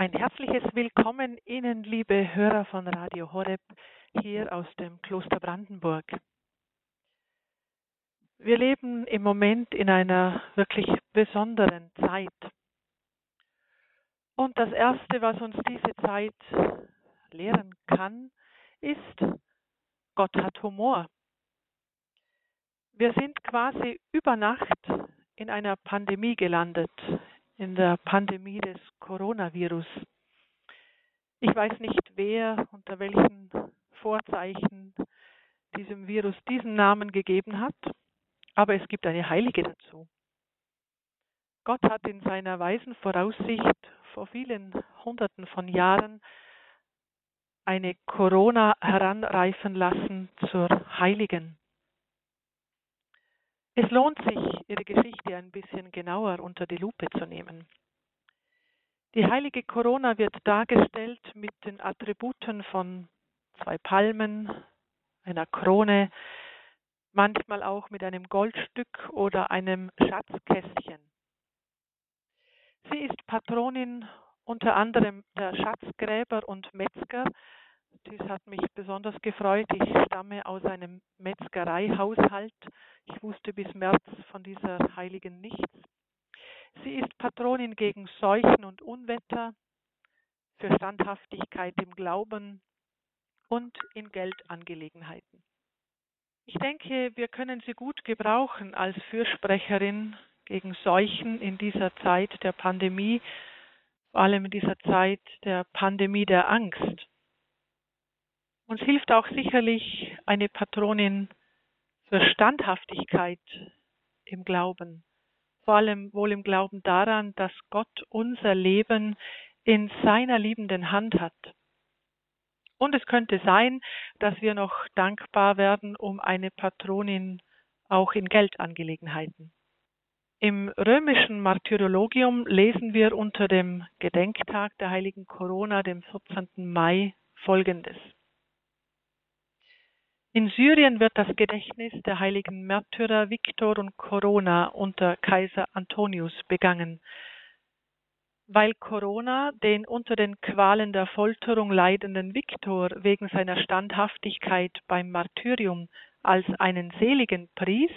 Ein herzliches Willkommen Ihnen, liebe Hörer von Radio Horeb, hier aus dem Kloster Brandenburg. Wir leben im Moment in einer wirklich besonderen Zeit. Und das Erste, was uns diese Zeit lehren kann, ist, Gott hat Humor. Wir sind quasi über Nacht in einer Pandemie gelandet, in der Pandemie des Coronavirus. Ich weiß nicht, wer unter welchen Vorzeichen diesem Virus diesen Namen gegeben hat, aber es gibt eine Heilige dazu. Gott hat in seiner weisen Voraussicht vor vielen Hunderten von Jahren eine Corona heranreifen lassen zur Heiligen. Es lohnt sich, ihre Geschichte ein bisschen genauer unter die Lupe zu nehmen. Die heilige Corona wird dargestellt mit den Attributen von zwei Palmen, einer Krone, manchmal auch mit einem Goldstück oder einem Schatzkästchen. Sie ist Patronin unter anderem der Schatzgräber und Metzger. Dies hat mich besonders gefreut. Ich stamme aus einem Metzgereihaushalt ich wusste bis März von dieser Heiligen nichts. Sie ist Patronin gegen Seuchen und Unwetter, für Standhaftigkeit im Glauben und in Geldangelegenheiten. Ich denke, wir können sie gut gebrauchen als Fürsprecherin gegen Seuchen in dieser Zeit der Pandemie, vor allem in dieser Zeit der Pandemie der Angst. Uns hilft auch sicherlich eine Patronin für Standhaftigkeit im Glauben, vor allem wohl im Glauben daran, dass Gott unser Leben in seiner liebenden Hand hat. Und es könnte sein, dass wir noch dankbar werden um eine Patronin auch in Geldangelegenheiten. Im römischen Martyrologium lesen wir unter dem Gedenktag der heiligen Corona, dem 14. Mai, folgendes. In Syrien wird das Gedächtnis der heiligen Märtyrer Viktor und Corona unter Kaiser Antonius begangen. Weil Corona den unter den Qualen der Folterung leidenden Viktor wegen seiner Standhaftigkeit beim Martyrium als einen Seligen pries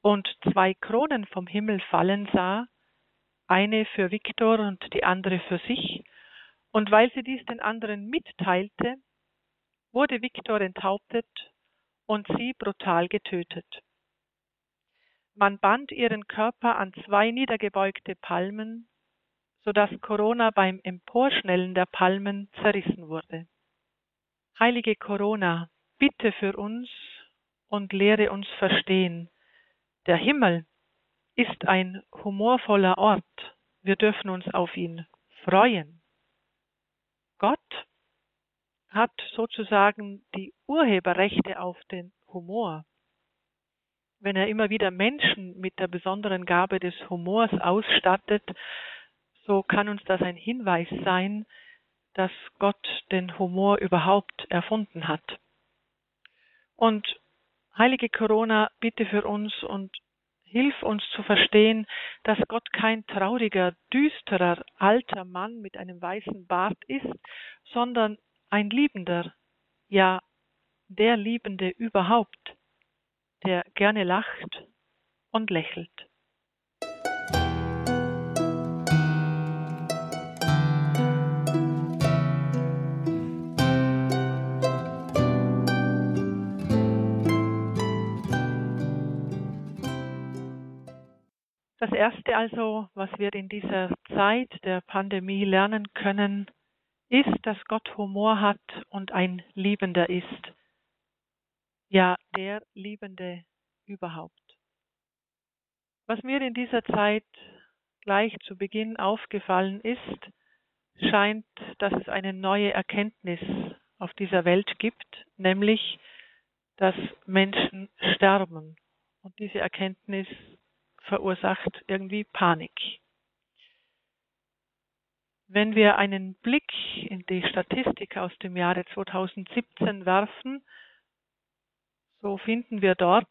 und zwei Kronen vom Himmel fallen sah, eine für Viktor und die andere für sich, und weil sie dies den anderen mitteilte, wurde Viktor enthauptet und sie brutal getötet. Man band ihren Körper an zwei niedergebeugte Palmen, so dass Corona beim Emporschnellen der Palmen zerrissen wurde. Heilige Corona, bitte für uns und lehre uns verstehen. Der Himmel ist ein humorvoller Ort. Wir dürfen uns auf ihn freuen. Gott hat sozusagen die Urheberrechte auf den Humor. Wenn er immer wieder Menschen mit der besonderen Gabe des Humors ausstattet, so kann uns das ein Hinweis sein, dass Gott den Humor überhaupt erfunden hat. Und heilige Corona, bitte für uns und hilf uns zu verstehen, dass Gott kein trauriger, düsterer, alter Mann mit einem weißen Bart ist, sondern ein Liebender, ja der Liebende überhaupt, der gerne lacht und lächelt. Das Erste also, was wir in dieser Zeit der Pandemie lernen können, ist, dass Gott Humor hat und ein Liebender ist. Ja, der Liebende überhaupt. Was mir in dieser Zeit gleich zu Beginn aufgefallen ist, scheint, dass es eine neue Erkenntnis auf dieser Welt gibt, nämlich, dass Menschen sterben. Und diese Erkenntnis verursacht irgendwie Panik. Wenn wir einen Blick in die Statistik aus dem Jahre 2017 werfen, so finden wir dort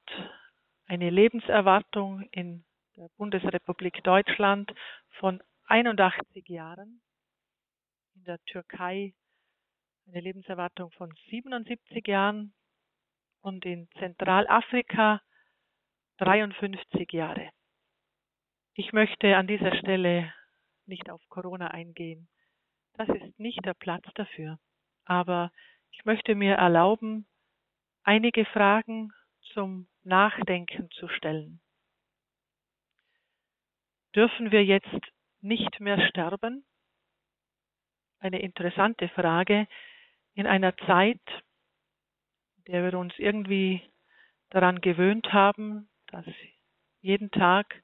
eine Lebenserwartung in der Bundesrepublik Deutschland von 81 Jahren in der Türkei eine Lebenserwartung von 77 Jahren und in Zentralafrika 53 Jahre. Ich möchte an dieser Stelle nicht auf Corona eingehen. Das ist nicht der Platz dafür. Aber ich möchte mir erlauben, einige Fragen zum Nachdenken zu stellen. Dürfen wir jetzt nicht mehr sterben? Eine interessante Frage in einer Zeit, in der wir uns irgendwie daran gewöhnt haben, dass jeden Tag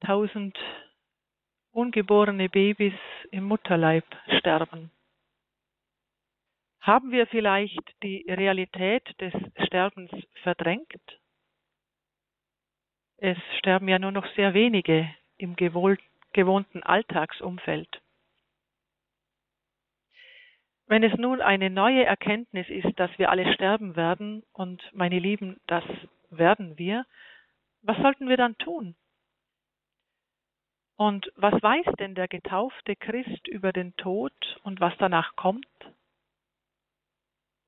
tausend ungeborene Babys im Mutterleib sterben. Haben wir vielleicht die Realität des Sterbens verdrängt? Es sterben ja nur noch sehr wenige im gewohnten Alltagsumfeld. Wenn es nun eine neue Erkenntnis ist, dass wir alle sterben werden, und meine Lieben, das werden wir, was sollten wir dann tun? Und was weiß denn der getaufte Christ über den Tod und was danach kommt?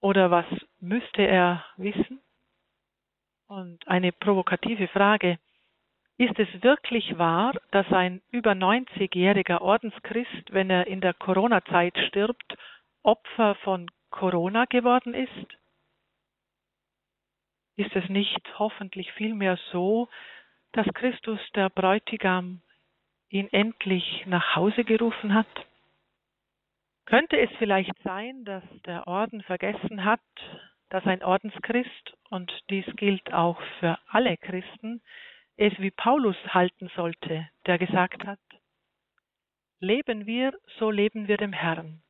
Oder was müsste er wissen? Und eine provokative Frage. Ist es wirklich wahr, dass ein über 90-jähriger Ordenschrist, wenn er in der Corona-Zeit stirbt, Opfer von Corona geworden ist? Ist es nicht hoffentlich vielmehr so, dass Christus der Bräutigam ihn endlich nach Hause gerufen hat? Könnte es vielleicht sein, dass der Orden vergessen hat, dass ein Ordenschrist, und dies gilt auch für alle Christen, es wie Paulus halten sollte, der gesagt hat, Leben wir, so leben wir dem Herrn.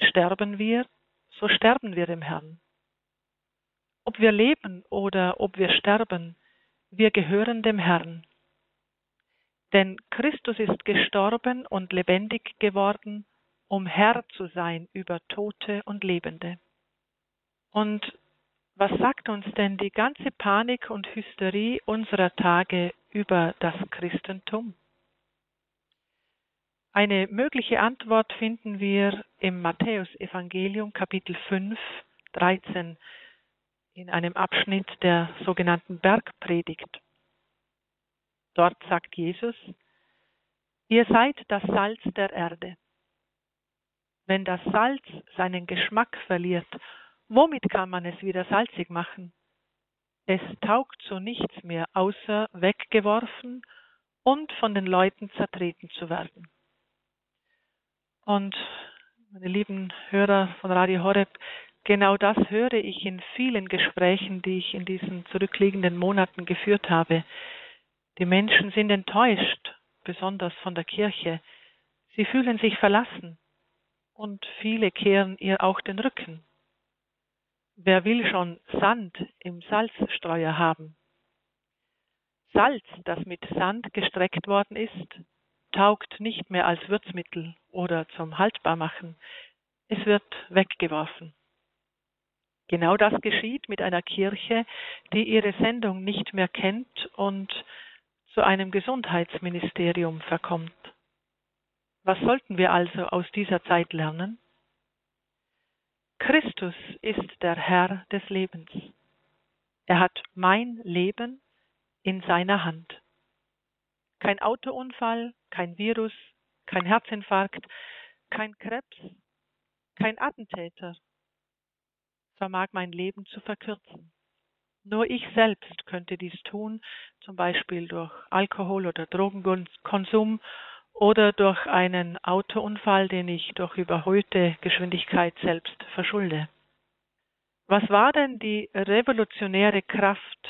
Sterben wir, so sterben wir dem Herrn. Ob wir leben oder ob wir sterben, wir gehören dem Herrn. Denn Christus ist gestorben und lebendig geworden, um Herr zu sein über Tote und Lebende. Und was sagt uns denn die ganze Panik und Hysterie unserer Tage über das Christentum? Eine mögliche Antwort finden wir im Matthäusevangelium Kapitel 5, 13 in einem Abschnitt der sogenannten Bergpredigt. Dort sagt Jesus, ihr seid das Salz der Erde. Wenn das Salz seinen Geschmack verliert, womit kann man es wieder salzig machen? Es taugt zu nichts mehr, außer weggeworfen und von den Leuten zertreten zu werden. Und meine lieben Hörer von Radio Horeb, genau das höre ich in vielen Gesprächen, die ich in diesen zurückliegenden Monaten geführt habe. Die Menschen sind enttäuscht, besonders von der Kirche. Sie fühlen sich verlassen und viele kehren ihr auch den Rücken. Wer will schon Sand im Salzstreuer haben? Salz, das mit Sand gestreckt worden ist, taugt nicht mehr als Würzmittel oder zum Haltbarmachen. Es wird weggeworfen. Genau das geschieht mit einer Kirche, die ihre Sendung nicht mehr kennt und zu einem Gesundheitsministerium verkommt. Was sollten wir also aus dieser Zeit lernen? Christus ist der Herr des Lebens. Er hat mein Leben in seiner Hand. Kein Autounfall, kein Virus, kein Herzinfarkt, kein Krebs, kein Attentäter vermag mein Leben zu verkürzen. Nur ich selbst könnte dies tun, zum Beispiel durch Alkohol- oder Drogenkonsum oder durch einen Autounfall, den ich durch überhöhte Geschwindigkeit selbst verschulde. Was war denn die revolutionäre Kraft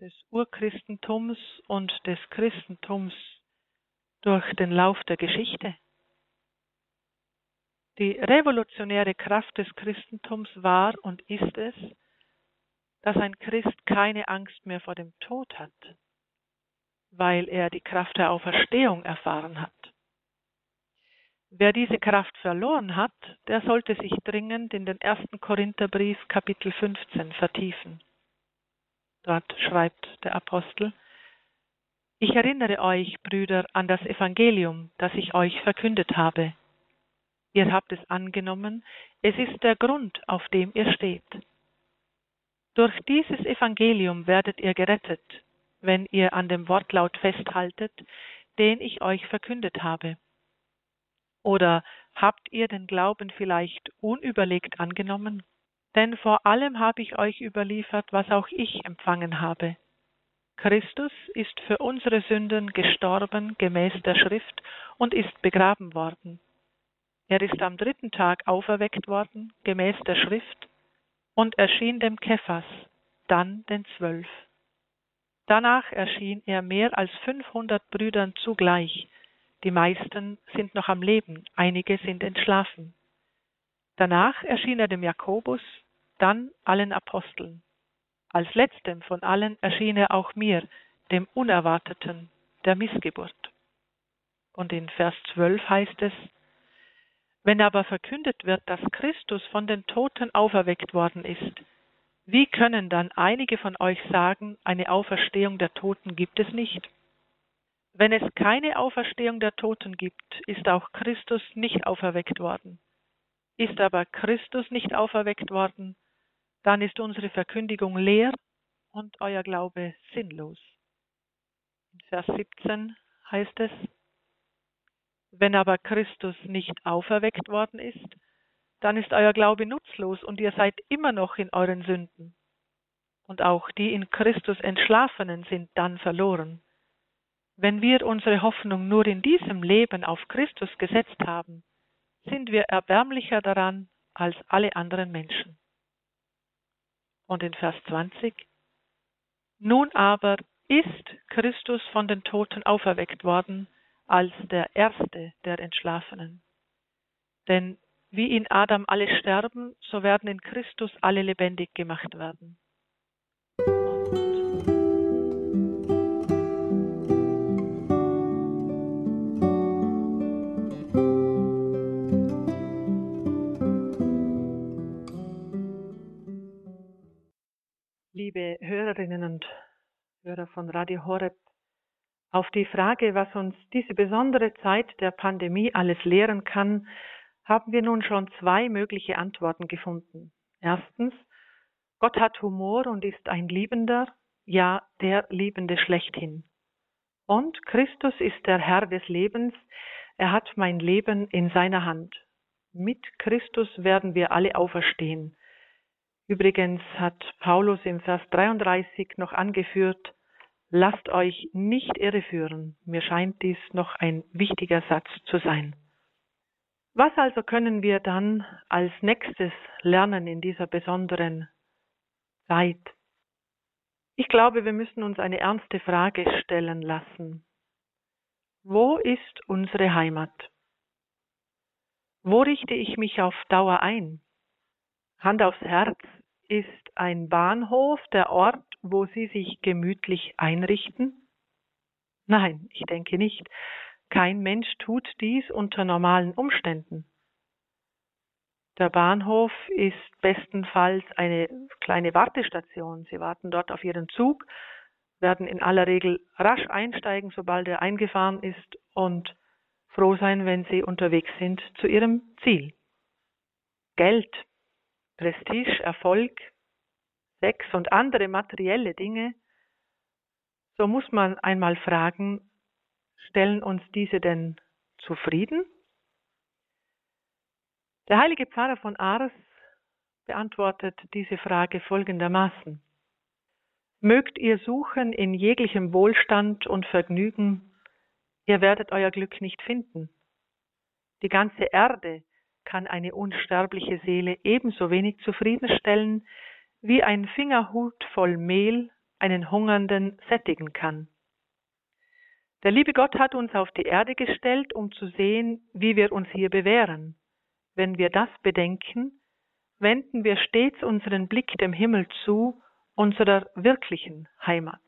des Urchristentums und des Christentums durch den Lauf der Geschichte. Die revolutionäre Kraft des Christentums war und ist es, dass ein Christ keine Angst mehr vor dem Tod hat, weil er die Kraft der Auferstehung erfahren hat. Wer diese Kraft verloren hat, der sollte sich dringend in den ersten Korintherbrief Kapitel 15 vertiefen. Dort schreibt der Apostel, ich erinnere euch, Brüder, an das Evangelium, das ich euch verkündet habe. Ihr habt es angenommen, es ist der Grund, auf dem ihr steht. Durch dieses Evangelium werdet ihr gerettet, wenn ihr an dem Wortlaut festhaltet, den ich euch verkündet habe. Oder habt ihr den Glauben vielleicht unüberlegt angenommen? Denn vor allem habe ich euch überliefert, was auch ich empfangen habe. Christus ist für unsere Sünden gestorben gemäß der Schrift und ist begraben worden. Er ist am dritten Tag auferweckt worden gemäß der Schrift und erschien dem Kephas, dann den Zwölf. Danach erschien er mehr als 500 Brüdern zugleich. Die meisten sind noch am Leben, einige sind entschlafen. Danach erschien er dem Jakobus, dann allen Aposteln. Als letztem von allen erschien er auch mir, dem Unerwarteten, der Missgeburt. Und in Vers 12 heißt es, wenn aber verkündet wird, dass Christus von den Toten auferweckt worden ist, wie können dann einige von euch sagen, eine Auferstehung der Toten gibt es nicht? Wenn es keine Auferstehung der Toten gibt, ist auch Christus nicht auferweckt worden. Ist aber Christus nicht auferweckt worden, dann ist unsere Verkündigung leer und euer Glaube sinnlos. In Vers 17 heißt es, wenn aber Christus nicht auferweckt worden ist, dann ist euer Glaube nutzlos und ihr seid immer noch in euren Sünden. Und auch die in Christus Entschlafenen sind dann verloren. Wenn wir unsere Hoffnung nur in diesem Leben auf Christus gesetzt haben, sind wir erbärmlicher daran als alle anderen Menschen. Und in Vers 20, nun aber ist Christus von den Toten auferweckt worden als der Erste der Entschlafenen. Denn wie in Adam alle sterben, so werden in Christus alle lebendig gemacht werden. Liebe Hörerinnen und Hörer von Radio Horeb, auf die Frage, was uns diese besondere Zeit der Pandemie alles lehren kann, haben wir nun schon zwei mögliche Antworten gefunden. Erstens, Gott hat Humor und ist ein Liebender, ja der Liebende schlechthin. Und Christus ist der Herr des Lebens, er hat mein Leben in seiner Hand. Mit Christus werden wir alle auferstehen. Übrigens hat Paulus im Vers 33 noch angeführt, lasst euch nicht irreführen. Mir scheint dies noch ein wichtiger Satz zu sein. Was also können wir dann als nächstes lernen in dieser besonderen Zeit? Ich glaube, wir müssen uns eine ernste Frage stellen lassen. Wo ist unsere Heimat? Wo richte ich mich auf Dauer ein? Hand aufs Herz, ist ein Bahnhof der Ort, wo Sie sich gemütlich einrichten? Nein, ich denke nicht. Kein Mensch tut dies unter normalen Umständen. Der Bahnhof ist bestenfalls eine kleine Wartestation. Sie warten dort auf Ihren Zug, werden in aller Regel rasch einsteigen, sobald er eingefahren ist und froh sein, wenn Sie unterwegs sind zu Ihrem Ziel. Geld, Prestige, Erfolg, Sex und andere materielle Dinge, so muss man einmal fragen, Stellen uns diese denn zufrieden? Der heilige Pfarrer von Ars beantwortet diese Frage folgendermaßen. Mögt ihr suchen in jeglichem Wohlstand und Vergnügen, ihr werdet euer Glück nicht finden. Die ganze Erde kann eine unsterbliche Seele ebenso wenig zufriedenstellen, wie ein Fingerhut voll Mehl einen Hungernden sättigen kann. Der liebe Gott hat uns auf die Erde gestellt, um zu sehen, wie wir uns hier bewähren. Wenn wir das bedenken, wenden wir stets unseren Blick dem Himmel zu, unserer wirklichen Heimat.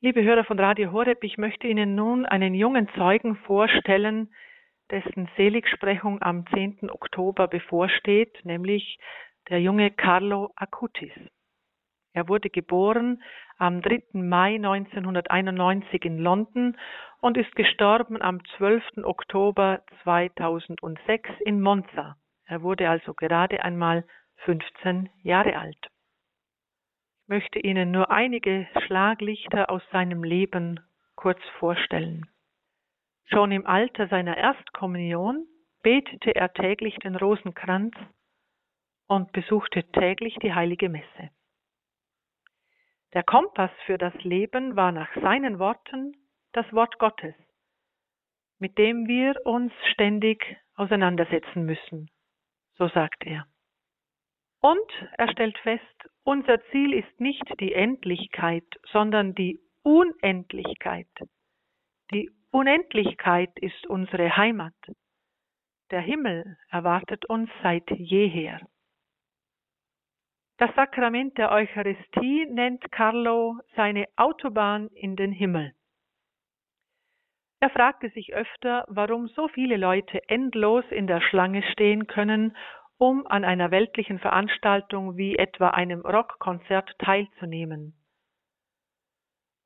Liebe Hörer von Radio Horeb, ich möchte Ihnen nun einen jungen Zeugen vorstellen, dessen Seligsprechung am 10. Oktober bevorsteht, nämlich der junge Carlo Acutis. Er wurde geboren am 3. Mai 1991 in London und ist gestorben am 12. Oktober 2006 in Monza. Er wurde also gerade einmal 15 Jahre alt. Ich möchte Ihnen nur einige Schlaglichter aus seinem Leben kurz vorstellen. Schon im Alter seiner Erstkommunion betete er täglich den Rosenkranz und besuchte täglich die heilige Messe. Der Kompass für das Leben war nach seinen Worten das Wort Gottes, mit dem wir uns ständig auseinandersetzen müssen, so sagt er. Und er stellt fest, unser Ziel ist nicht die Endlichkeit, sondern die Unendlichkeit. Die Unendlichkeit ist unsere Heimat. Der Himmel erwartet uns seit jeher. Das Sakrament der Eucharistie nennt Carlo seine Autobahn in den Himmel. Er fragte sich öfter, warum so viele Leute endlos in der Schlange stehen können, um an einer weltlichen Veranstaltung wie etwa einem Rockkonzert teilzunehmen.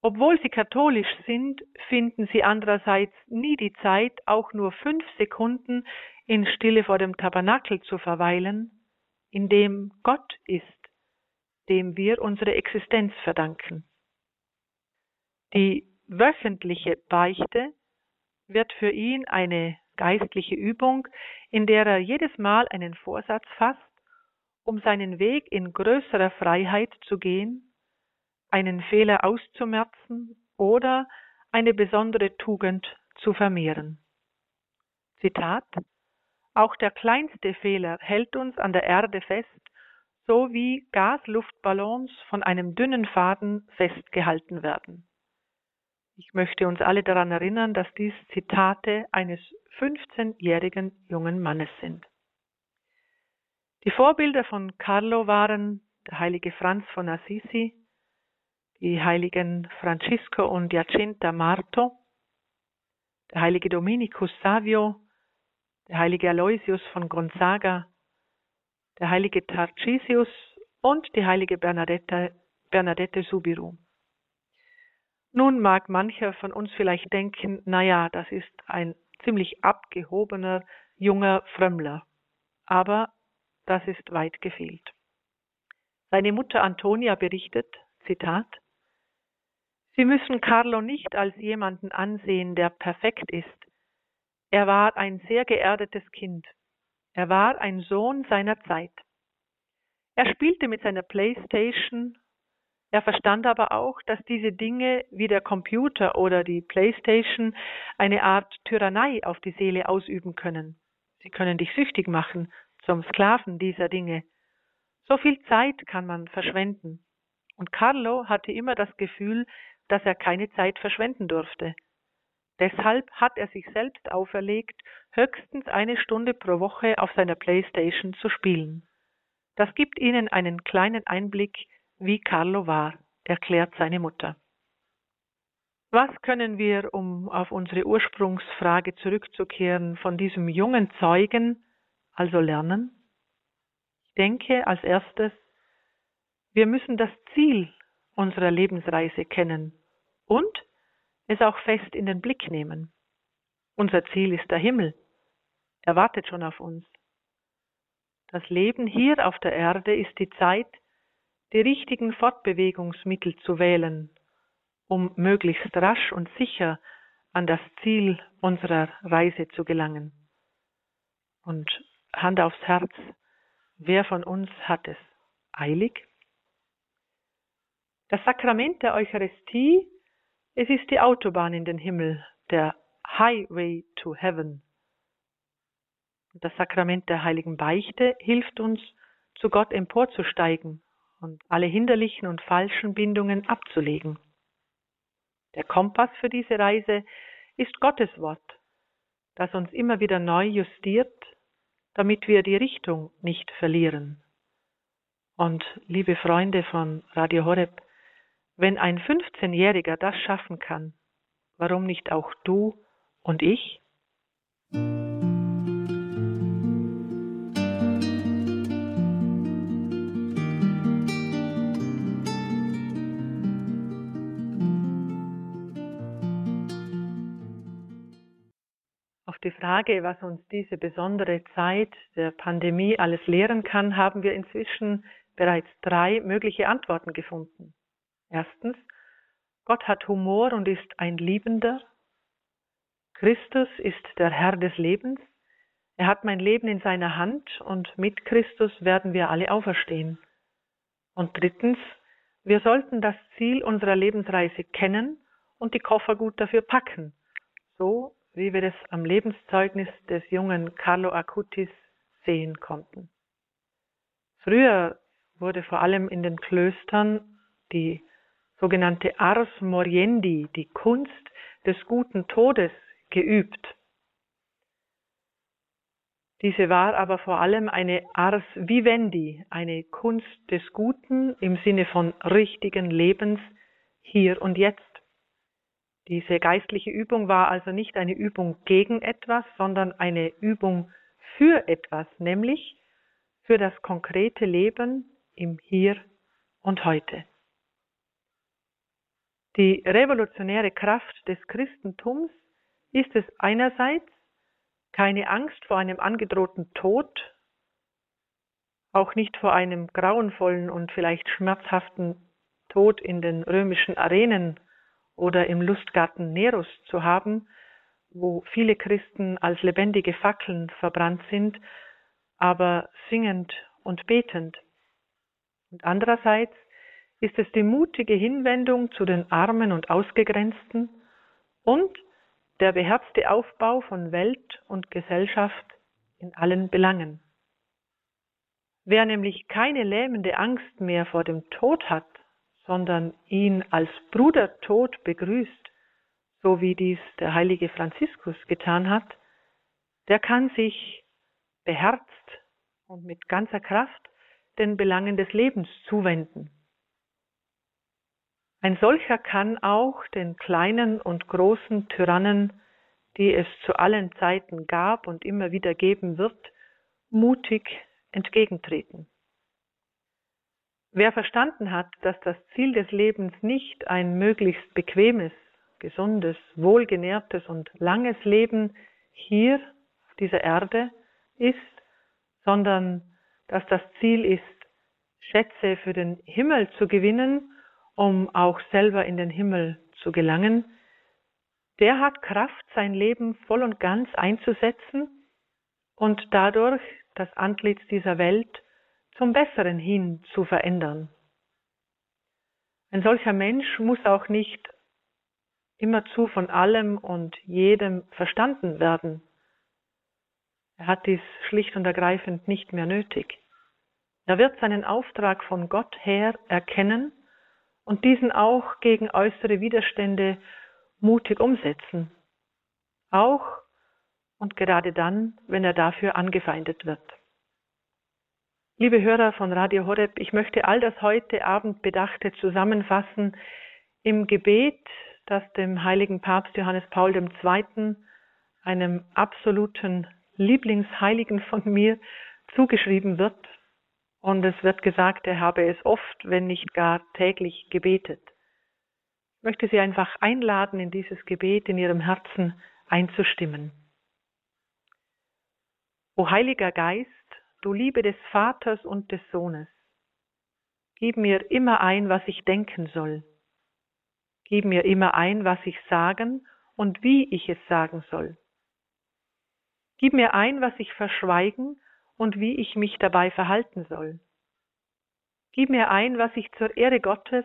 Obwohl sie katholisch sind, finden sie andererseits nie die Zeit, auch nur fünf Sekunden in Stille vor dem Tabernakel zu verweilen, in dem Gott ist dem wir unsere Existenz verdanken. Die wöchentliche Beichte wird für ihn eine geistliche Übung, in der er jedes Mal einen Vorsatz fasst, um seinen Weg in größerer Freiheit zu gehen, einen Fehler auszumerzen oder eine besondere Tugend zu vermehren. Zitat Auch der kleinste Fehler hält uns an der Erde fest so wie Gasluftballons von einem dünnen Faden festgehalten werden. Ich möchte uns alle daran erinnern, dass dies Zitate eines 15-jährigen jungen Mannes sind. Die Vorbilder von Carlo waren der heilige Franz von Assisi, die heiligen Francisco und Jacinta Marto, der heilige Dominikus Savio, der heilige Aloysius von Gonzaga, der heilige Tarcisius und die heilige Bernadette, Bernadette Subiru. Nun mag mancher von uns vielleicht denken, naja, das ist ein ziemlich abgehobener junger Frömmler. Aber das ist weit gefehlt. Seine Mutter Antonia berichtet, Zitat, Sie müssen Carlo nicht als jemanden ansehen, der perfekt ist. Er war ein sehr geerdetes Kind. Er war ein Sohn seiner Zeit. Er spielte mit seiner Playstation, er verstand aber auch, dass diese Dinge wie der Computer oder die Playstation eine Art Tyrannei auf die Seele ausüben können. Sie können dich süchtig machen zum Sklaven dieser Dinge. So viel Zeit kann man verschwenden. Und Carlo hatte immer das Gefühl, dass er keine Zeit verschwenden durfte. Deshalb hat er sich selbst auferlegt, höchstens eine Stunde pro Woche auf seiner Playstation zu spielen. Das gibt Ihnen einen kleinen Einblick, wie Carlo war, erklärt seine Mutter. Was können wir, um auf unsere Ursprungsfrage zurückzukehren, von diesem jungen Zeugen also lernen? Ich denke als erstes, wir müssen das Ziel unserer Lebensreise kennen und es auch fest in den Blick nehmen. Unser Ziel ist der Himmel. Er wartet schon auf uns. Das Leben hier auf der Erde ist die Zeit, die richtigen Fortbewegungsmittel zu wählen, um möglichst rasch und sicher an das Ziel unserer Reise zu gelangen. Und Hand aufs Herz, wer von uns hat es eilig? Das Sakrament der Eucharistie es ist die Autobahn in den Himmel, der Highway to Heaven. Das Sakrament der heiligen Beichte hilft uns, zu Gott emporzusteigen und alle hinderlichen und falschen Bindungen abzulegen. Der Kompass für diese Reise ist Gottes Wort, das uns immer wieder neu justiert, damit wir die Richtung nicht verlieren. Und liebe Freunde von Radio Horeb, wenn ein 15-Jähriger das schaffen kann, warum nicht auch du und ich? Auf die Frage, was uns diese besondere Zeit der Pandemie alles lehren kann, haben wir inzwischen bereits drei mögliche Antworten gefunden. Erstens, Gott hat Humor und ist ein Liebender. Christus ist der Herr des Lebens. Er hat mein Leben in seiner Hand und mit Christus werden wir alle auferstehen. Und drittens, wir sollten das Ziel unserer Lebensreise kennen und die Koffer gut dafür packen, so wie wir es am Lebenszeugnis des jungen Carlo Acutis sehen konnten. Früher wurde vor allem in den Klöstern die sogenannte Ars Moriendi, die Kunst des guten Todes, geübt. Diese war aber vor allem eine Ars Vivendi, eine Kunst des Guten im Sinne von richtigen Lebens hier und jetzt. Diese geistliche Übung war also nicht eine Übung gegen etwas, sondern eine Übung für etwas, nämlich für das konkrete Leben im Hier und heute. Die revolutionäre Kraft des Christentums ist es einerseits, keine Angst vor einem angedrohten Tod, auch nicht vor einem grauenvollen und vielleicht schmerzhaften Tod in den römischen Arenen oder im Lustgarten Neros zu haben, wo viele Christen als lebendige Fackeln verbrannt sind, aber singend und betend. Und andererseits ist es die mutige Hinwendung zu den Armen und Ausgegrenzten und der beherzte Aufbau von Welt und Gesellschaft in allen Belangen. Wer nämlich keine lähmende Angst mehr vor dem Tod hat, sondern ihn als Brudertod begrüßt, so wie dies der heilige Franziskus getan hat, der kann sich beherzt und mit ganzer Kraft den Belangen des Lebens zuwenden. Ein solcher kann auch den kleinen und großen Tyrannen, die es zu allen Zeiten gab und immer wieder geben wird, mutig entgegentreten. Wer verstanden hat, dass das Ziel des Lebens nicht ein möglichst bequemes, gesundes, wohlgenährtes und langes Leben hier auf dieser Erde ist, sondern dass das Ziel ist, Schätze für den Himmel zu gewinnen, um auch selber in den Himmel zu gelangen, der hat Kraft, sein Leben voll und ganz einzusetzen und dadurch das Antlitz dieser Welt zum Besseren hin zu verändern. Ein solcher Mensch muss auch nicht immerzu von allem und jedem verstanden werden. Er hat dies schlicht und ergreifend nicht mehr nötig. Er wird seinen Auftrag von Gott her erkennen und diesen auch gegen äußere Widerstände mutig umsetzen. Auch und gerade dann, wenn er dafür angefeindet wird. Liebe Hörer von Radio Horeb, ich möchte all das heute Abend Bedachte zusammenfassen im Gebet, das dem heiligen Papst Johannes Paul II., einem absoluten Lieblingsheiligen von mir, zugeschrieben wird. Und es wird gesagt, er habe es oft, wenn nicht gar täglich gebetet. Ich möchte Sie einfach einladen, in dieses Gebet in Ihrem Herzen einzustimmen. O Heiliger Geist, du Liebe des Vaters und des Sohnes, gib mir immer ein, was ich denken soll. Gib mir immer ein, was ich sagen und wie ich es sagen soll. Gib mir ein, was ich verschweigen und wie ich mich dabei verhalten soll. Gib mir ein, was ich zur Ehre Gottes,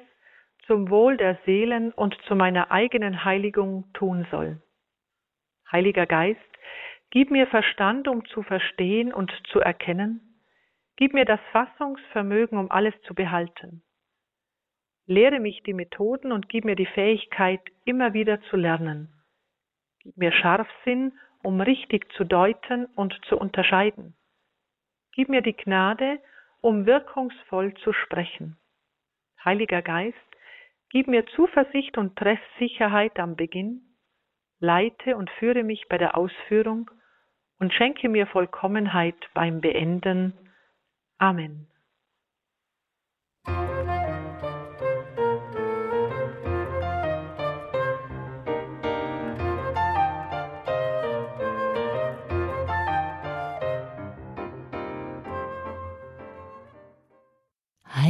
zum Wohl der Seelen und zu meiner eigenen Heiligung tun soll. Heiliger Geist, Gib mir Verstand, um zu verstehen und zu erkennen. Gib mir das Fassungsvermögen, um alles zu behalten. Lehre mich die Methoden und gib mir die Fähigkeit, immer wieder zu lernen. Gib mir Scharfsinn, um richtig zu deuten und zu unterscheiden. Gib mir die Gnade, um wirkungsvoll zu sprechen. Heiliger Geist, gib mir Zuversicht und Treffsicherheit am Beginn, leite und führe mich bei der Ausführung und schenke mir Vollkommenheit beim Beenden. Amen.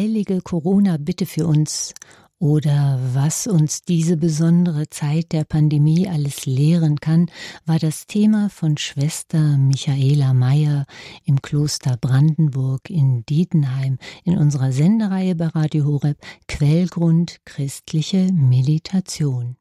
Heilige Corona bitte für uns oder was uns diese besondere Zeit der Pandemie alles lehren kann, war das Thema von Schwester Michaela Meyer im Kloster Brandenburg in Dietenheim in unserer Sendereihe bei Radio Horeb Quellgrund christliche Meditation.